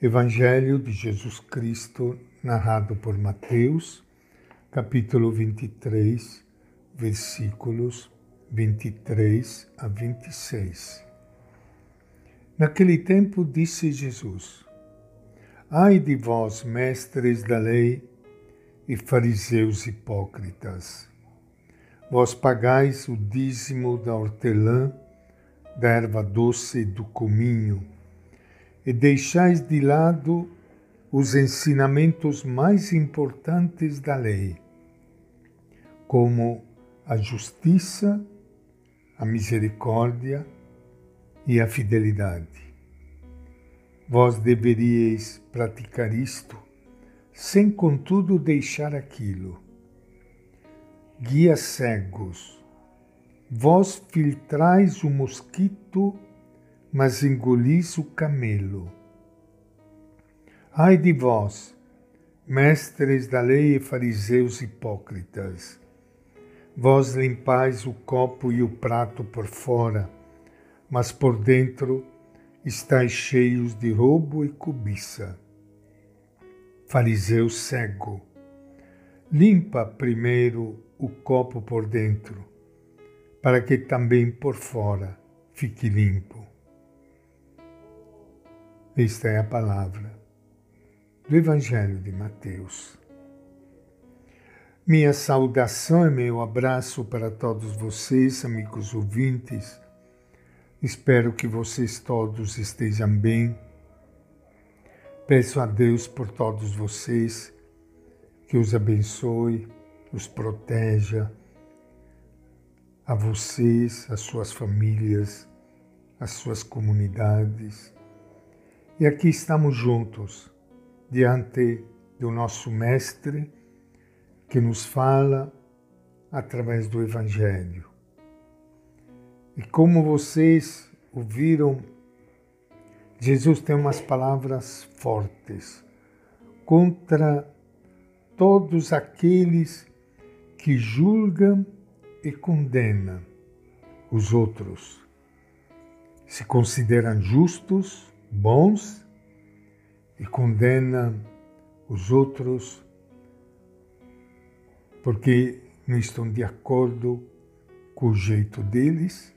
Evangelho de Jesus Cristo, narrado por Mateus, capítulo 23, versículos 23 a 26. Naquele tempo disse Jesus: Ai de vós, mestres da lei e fariseus hipócritas, vós pagais o dízimo da hortelã, da erva doce e do cominho, e deixais de lado os ensinamentos mais importantes da lei, como a justiça, a misericórdia e a fidelidade. Vós deveríeis praticar isto, sem contudo deixar aquilo. Guias cegos, vós filtrais o mosquito, mas engolis o camelo. Ai de vós, mestres da lei e fariseus hipócritas, Vós limpais o copo e o prato por fora, mas por dentro estáis cheios de roubo e cobiça. Fariseu cego, limpa primeiro o copo por dentro, para que também por fora fique limpo. Esta é a palavra do Evangelho de Mateus. Minha saudação e meu abraço para todos vocês, amigos ouvintes. Espero que vocês todos estejam bem. Peço a Deus por todos vocês que os abençoe, os proteja, a vocês, as suas famílias, as suas comunidades. E aqui estamos juntos, diante do nosso Mestre que nos fala através do Evangelho. E como vocês ouviram, Jesus tem umas palavras fortes contra todos aqueles que julgam e condenam os outros. Se consideram justos, bons e condenam os outros porque não estão de acordo com o jeito deles,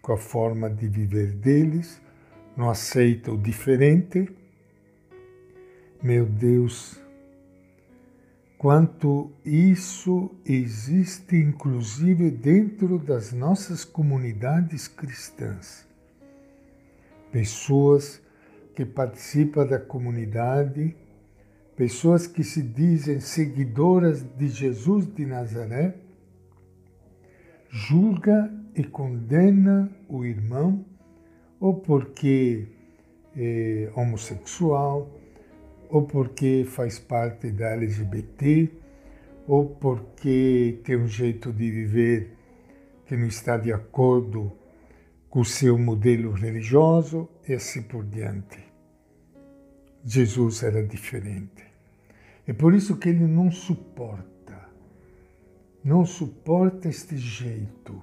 com a forma de viver deles, não aceitam o diferente. Meu Deus, quanto isso existe inclusive dentro das nossas comunidades cristãs. Pessoas que participam da comunidade pessoas que se dizem seguidoras de Jesus de Nazaré, julga e condena o irmão ou porque é homossexual, ou porque faz parte da LGBT, ou porque tem um jeito de viver que não está de acordo com o seu modelo religioso e assim por diante. Jesus era diferente. É por isso que ele não suporta, não suporta este jeito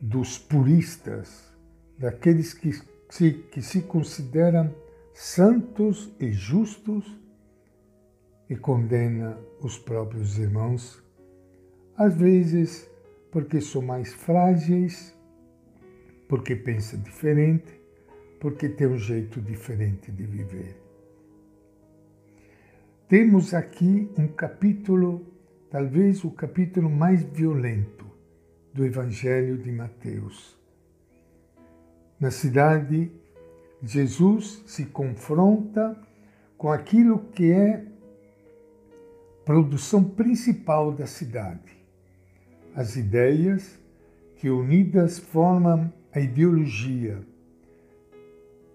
dos puristas, daqueles que se, que se consideram santos e justos e condena os próprios irmãos, às vezes porque são mais frágeis, porque pensam diferente, porque têm um jeito diferente de viver. Temos aqui um capítulo, talvez o capítulo mais violento do Evangelho de Mateus. Na cidade, Jesus se confronta com aquilo que é produção principal da cidade, as ideias que unidas formam a ideologia,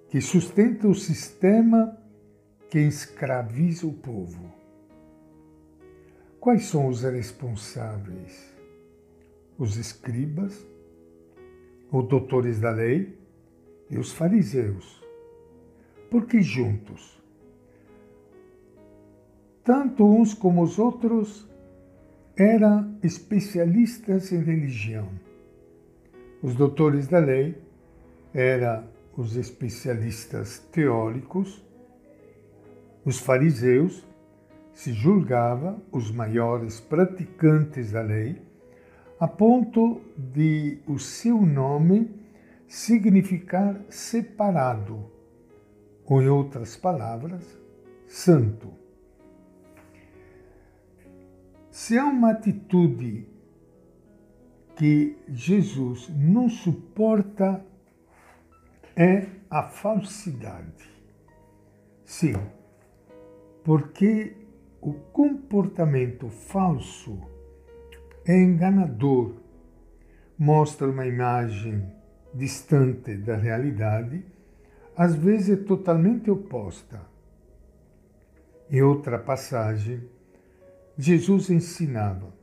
que sustenta o sistema que escraviza o povo. Quais são os responsáveis? Os escribas, os doutores da lei e os fariseus. Porque juntos, tanto uns como os outros eram especialistas em religião. Os doutores da lei eram os especialistas teóricos Os fariseus se julgavam os maiores praticantes da lei, a ponto de o seu nome significar separado, ou em outras palavras, santo. Se há uma atitude que Jesus não suporta é a falsidade. Sim, porque o comportamento falso é enganador, mostra uma imagem distante da realidade, às vezes é totalmente oposta. Em outra passagem, Jesus ensinava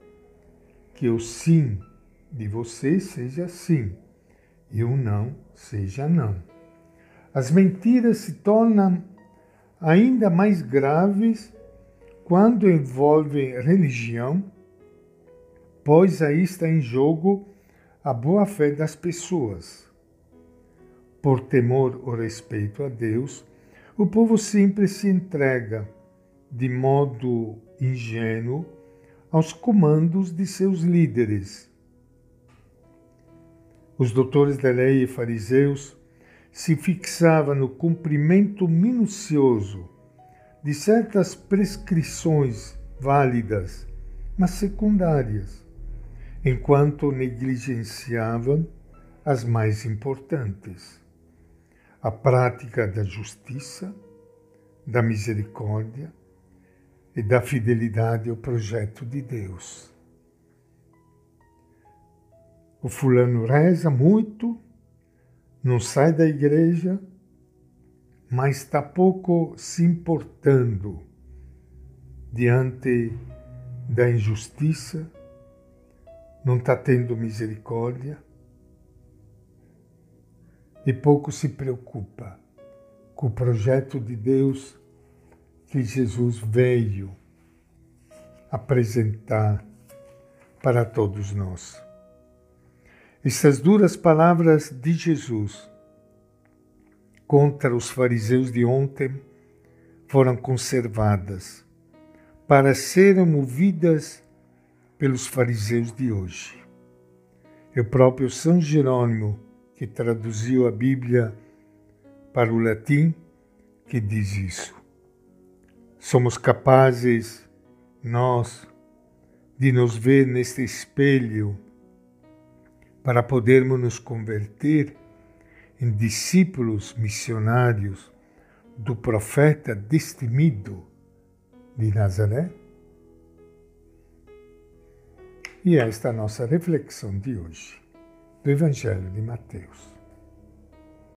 que o sim de você seja sim e o não seja não. As mentiras se tornam ainda mais graves quando envolvem religião, pois aí está em jogo a boa-fé das pessoas. Por temor ou respeito a Deus, o povo simples se entrega de modo ingênuo aos comandos de seus líderes. Os doutores da lei e fariseus se fixavam no cumprimento minucioso de certas prescrições válidas, mas secundárias, enquanto negligenciavam as mais importantes. A prática da justiça, da misericórdia e da fidelidade ao projeto de Deus. O fulano reza muito, não sai da igreja, mas está pouco se importando diante da injustiça, não está tendo misericórdia e pouco se preocupa com o projeto de Deus que Jesus veio apresentar para todos nós. Essas duras palavras de Jesus contra os fariseus de ontem foram conservadas para serem movidas pelos fariseus de hoje. E o próprio São Jerônimo, que traduziu a Bíblia para o latim, que diz isso. Somos capazes, nós, de nos ver neste espelho para podermos nos converter em discípulos missionários do profeta destemido de Nazaré? E esta é a nossa reflexão de hoje, do Evangelho de Mateus.